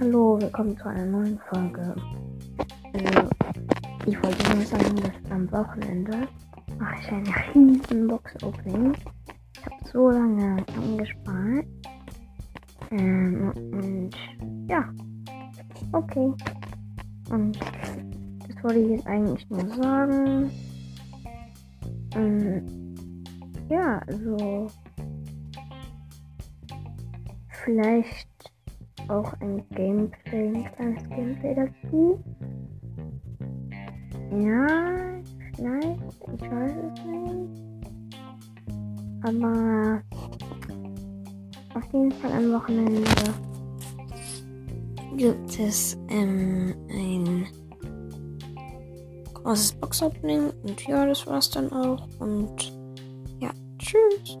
willkommen zu einer neuen Folge. Also, ich wollte nur sagen, dass am Wochenende mache ich eine riesen Box-Opening. Ich habe so lange angespart. Ähm, und ja, okay. Und das wollte ich jetzt eigentlich nur sagen. Ähm, ja, also vielleicht auch ein Gameplay, ein kleines Gameplay dazu. Ja, vielleicht, ich weiß es nicht. Aber auf jeden Fall am Wochenende gibt es ähm, ein großes Box-Opening und ja, das war's dann auch und ja, tschüss.